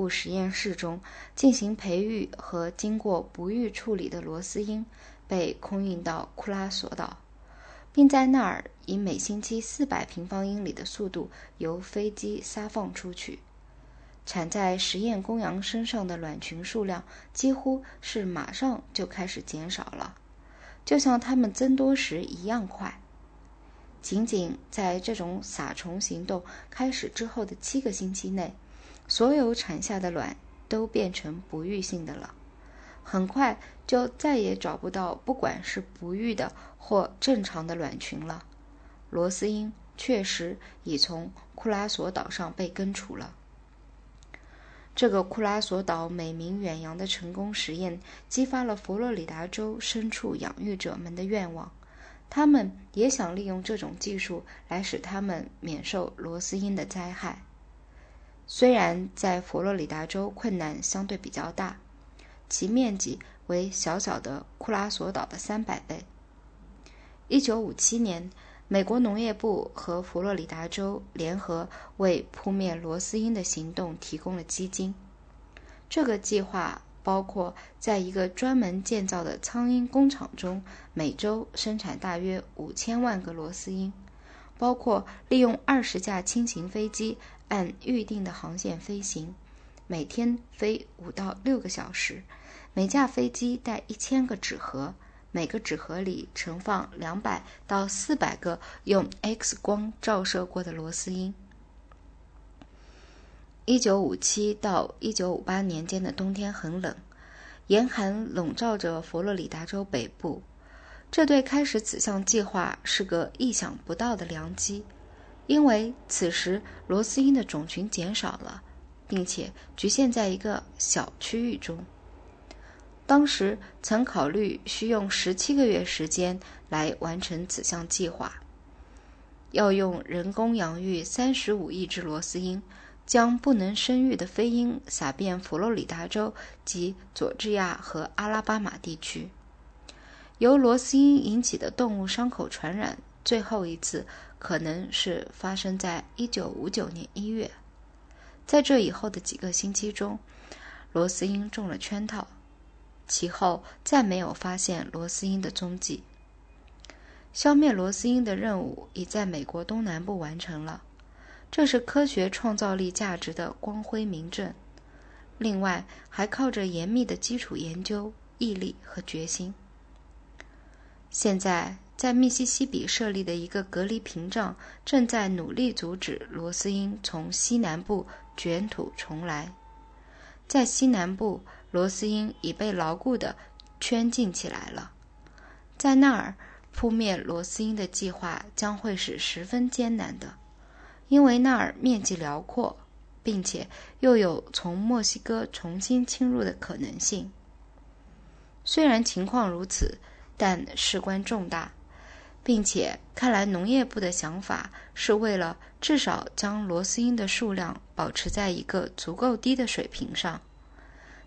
部实验室中进行培育和经过不育处理的螺丝鹰被空运到库拉索岛，并在那儿以每星期四百平方英里的速度由飞机撒放出去。产在实验公羊身上的卵群数量几乎是马上就开始减少了，就像它们增多时一样快。仅仅在这种撒虫行动开始之后的七个星期内，所有产下的卵都变成不育性的了。很快就再也找不到不管是不育的或正常的卵群了。罗斯鹰确实已从库拉索岛上被根除了。这个库拉索岛美名远扬的成功实验，激发了佛罗里达州牲畜养育者们的愿望。他们也想利用这种技术来使他们免受螺丝鹰的灾害。虽然在佛罗里达州困难相对比较大，其面积为小小的库拉索岛的三百倍。一九五七年，美国农业部和佛罗里达州联合为扑灭螺丝鹰的行动提供了基金。这个计划。包括在一个专门建造的苍蝇工厂中，每周生产大约五千万个螺丝鹰；包括利用二十架轻型飞机按预定的航线飞行，每天飞五到六个小时，每架飞机带一千个纸盒，每个纸盒里盛放两百到四百个用 X 光照射过的螺丝钉。一九五七到一九五八年间的冬天很冷，严寒笼罩着佛罗里达州北部。这对开始此项计划是个意想不到的良机，因为此时罗斯鹰的种群减少了，并且局限在一个小区域中。当时曾考虑需用十七个月时间来完成此项计划，要用人工养育三十五亿只罗斯鹰。将不能生育的飞鹰撒遍佛罗里达州及佐治亚和阿拉巴马地区。由罗斯鹰引起的动物伤口传染，最后一次可能是发生在1959年1月。在这以后的几个星期中，罗斯英中了圈套，其后再没有发现罗斯英的踪迹。消灭罗斯英的任务已在美国东南部完成了。这是科学创造力价值的光辉明证。另外，还靠着严密的基础研究、毅力和决心。现在，在密西西比设立的一个隔离屏障正在努力阻止罗斯鹰从西南部卷土重来。在西南部，罗斯鹰已被牢固地圈禁起来了。在那儿，扑灭罗斯鹰的计划将会是十分艰难的。因为那儿面积辽阔，并且又有从墨西哥重新侵入的可能性。虽然情况如此，但事关重大，并且看来农业部的想法是为了至少将螺丝鹰的数量保持在一个足够低的水平上，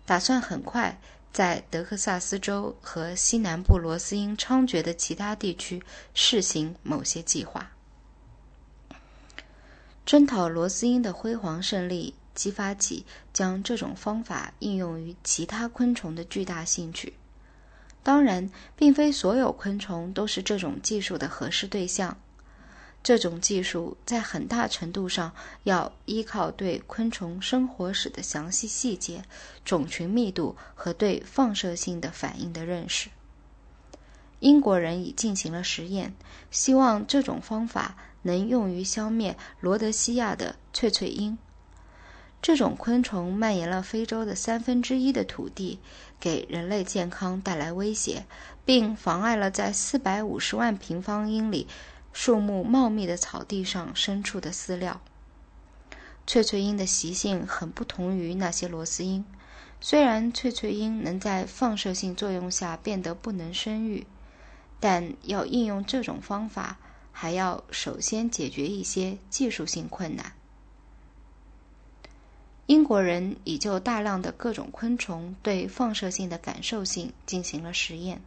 打算很快在德克萨斯州和西南部螺丝鹰猖獗的其他地区试行某些计划。征讨罗斯鹰的辉煌胜利，激发起将这种方法应用于其他昆虫的巨大兴趣。当然，并非所有昆虫都是这种技术的合适对象。这种技术在很大程度上要依靠对昆虫生活史的详细细节、种群密度和对放射性的反应的认识。英国人已进行了实验，希望这种方法。能用于消灭罗德西亚的翠翠鹰。这种昆虫蔓延了非洲的三分之一的土地，给人类健康带来威胁，并妨碍了在四百五十万平方英里、树木茂密的草地上牲畜的饲料。翠翠鹰的习性很不同于那些螺丝鹰，虽然翠翠鹰能在放射性作用下变得不能生育，但要应用这种方法。还要首先解决一些技术性困难。英国人已就大量的各种昆虫对放射性的感受性进行了实验。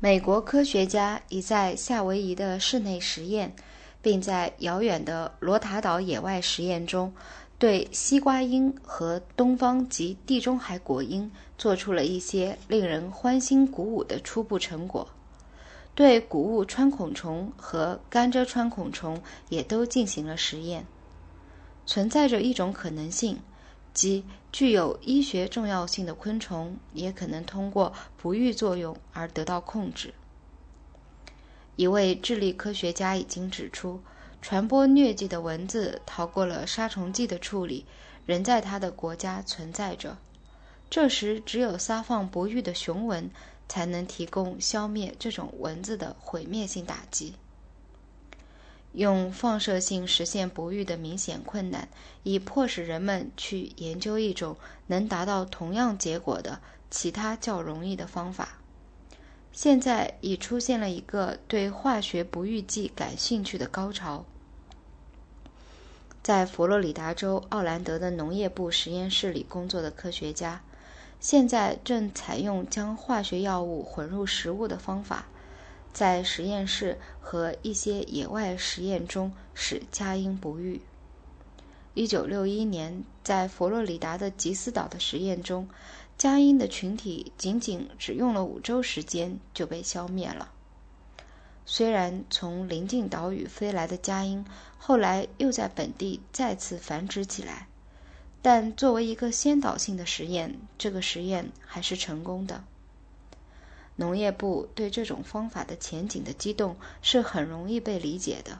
美国科学家已在夏威夷的室内实验，并在遥远的罗塔岛野外实验中，对西瓜樱和东方及地中海果樱做出了一些令人欢欣鼓舞的初步成果。对谷物穿孔虫和甘蔗穿孔虫也都进行了实验。存在着一种可能性，即具有医学重要性的昆虫也可能通过不育作用而得到控制。一位智利科学家已经指出，传播疟疾的蚊子逃过了杀虫剂的处理，仍在他的国家存在着。这时，只有撒放不育的雄蚊。才能提供消灭这种蚊子的毁灭性打击。用放射性实现不育的明显困难，已迫使人们去研究一种能达到同样结果的其他较容易的方法。现在已出现了一个对化学不育剂感兴趣的高潮。在佛罗里达州奥兰德的农业部实验室里工作的科学家。现在正采用将化学药物混入食物的方法，在实验室和一些野外实验中使佳音不育。一九六一年，在佛罗里达的吉斯岛的实验中，佳音的群体仅仅只用了五周时间就被消灭了。虽然从邻近岛屿飞来的佳音后来又在本地再次繁殖起来。但作为一个先导性的实验，这个实验还是成功的。农业部对这种方法的前景的激动是很容易被理解的。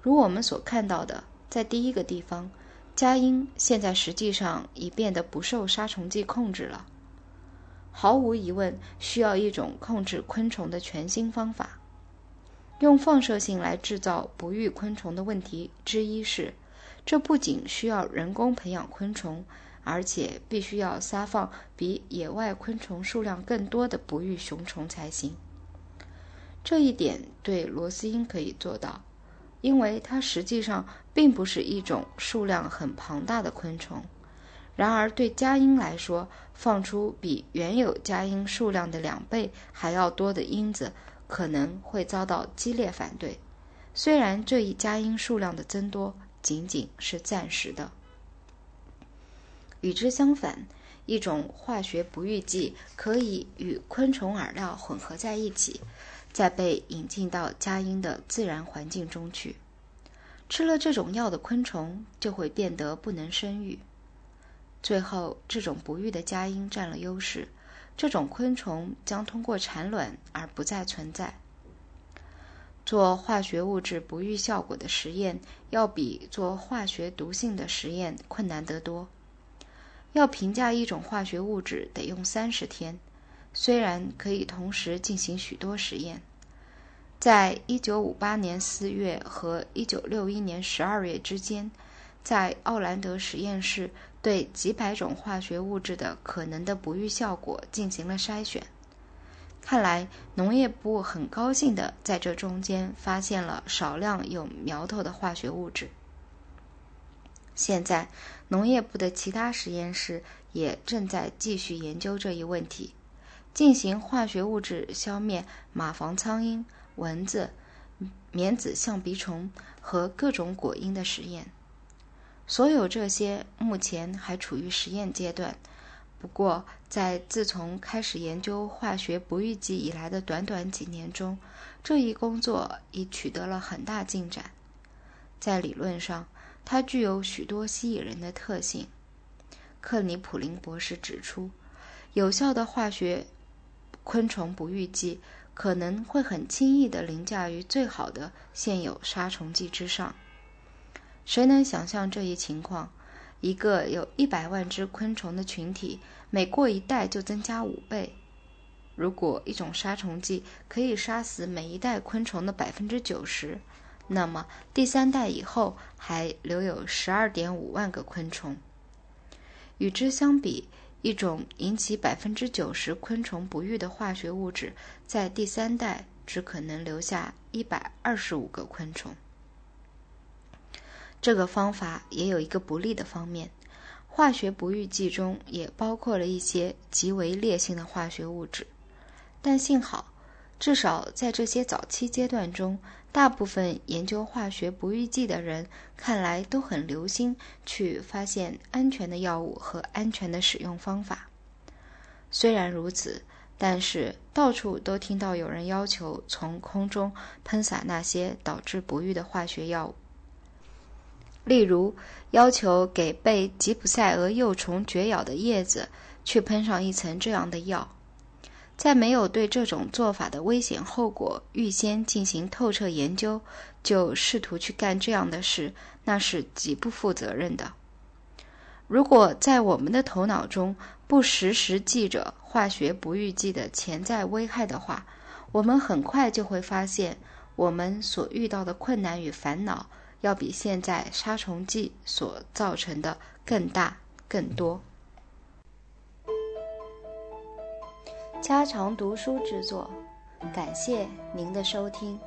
如我们所看到的，在第一个地方，佳音现在实际上已变得不受杀虫剂控制了。毫无疑问，需要一种控制昆虫的全新方法。用放射性来制造不育昆虫的问题之一是。这不仅需要人工培养昆虫，而且必须要撒放比野外昆虫数量更多的不育雄虫才行。这一点对螺丝鹰可以做到，因为它实际上并不是一种数量很庞大的昆虫。然而，对佳音来说，放出比原有佳音数量的两倍还要多的鹰子，可能会遭到激烈反对。虽然这一佳音数量的增多，仅仅是暂时的。与之相反，一种化学不育剂可以与昆虫饵料混合在一起，再被引进到佳音的自然环境中去。吃了这种药的昆虫就会变得不能生育。最后，这种不育的佳音占了优势，这种昆虫将通过产卵而不再存在。做化学物质不育效果的实验，要比做化学毒性的实验困难得多。要评价一种化学物质，得用三十天，虽然可以同时进行许多实验。在一九五八年四月和一九六一年十二月之间，在奥兰德实验室对几百种化学物质的可能的不育效果进行了筛选。看来农业部很高兴地在这中间发现了少量有苗头的化学物质。现在，农业部的其他实验室也正在继续研究这一问题，进行化学物质消灭马房苍蝇、蚊子、棉籽象鼻虫和各种果蝇的实验。所有这些目前还处于实验阶段。不过，在自从开始研究化学不育剂以来的短短几年中，这一工作已取得了很大进展。在理论上，它具有许多吸引人的特性。克里普林博士指出，有效的化学昆虫不育剂可能会很轻易地凌驾于最好的现有杀虫剂之上。谁能想象这一情况？一个有一百万只昆虫的群体，每过一代就增加五倍。如果一种杀虫剂可以杀死每一代昆虫的百分之九十，那么第三代以后还留有十二点五万个昆虫。与之相比，一种引起百分之九十昆虫不育的化学物质，在第三代只可能留下一百二十五个昆虫。这个方法也有一个不利的方面，化学不育剂中也包括了一些极为烈性的化学物质，但幸好，至少在这些早期阶段中，大部分研究化学不育剂的人看来都很留心去发现安全的药物和安全的使用方法。虽然如此，但是到处都听到有人要求从空中喷洒那些导致不育的化学药物，例如要求给被吉普赛蛾幼虫绝咬的叶子去喷上一层这样的药。在没有对这种做法的危险后果预先进行透彻研究，就试图去干这样的事，那是极不负责任的。如果在我们的头脑中不时时记着化学不育剂的潜在危害的话，我们很快就会发现，我们所遇到的困难与烦恼，要比现在杀虫剂所造成的更大更多。家常读书之作，感谢您的收听。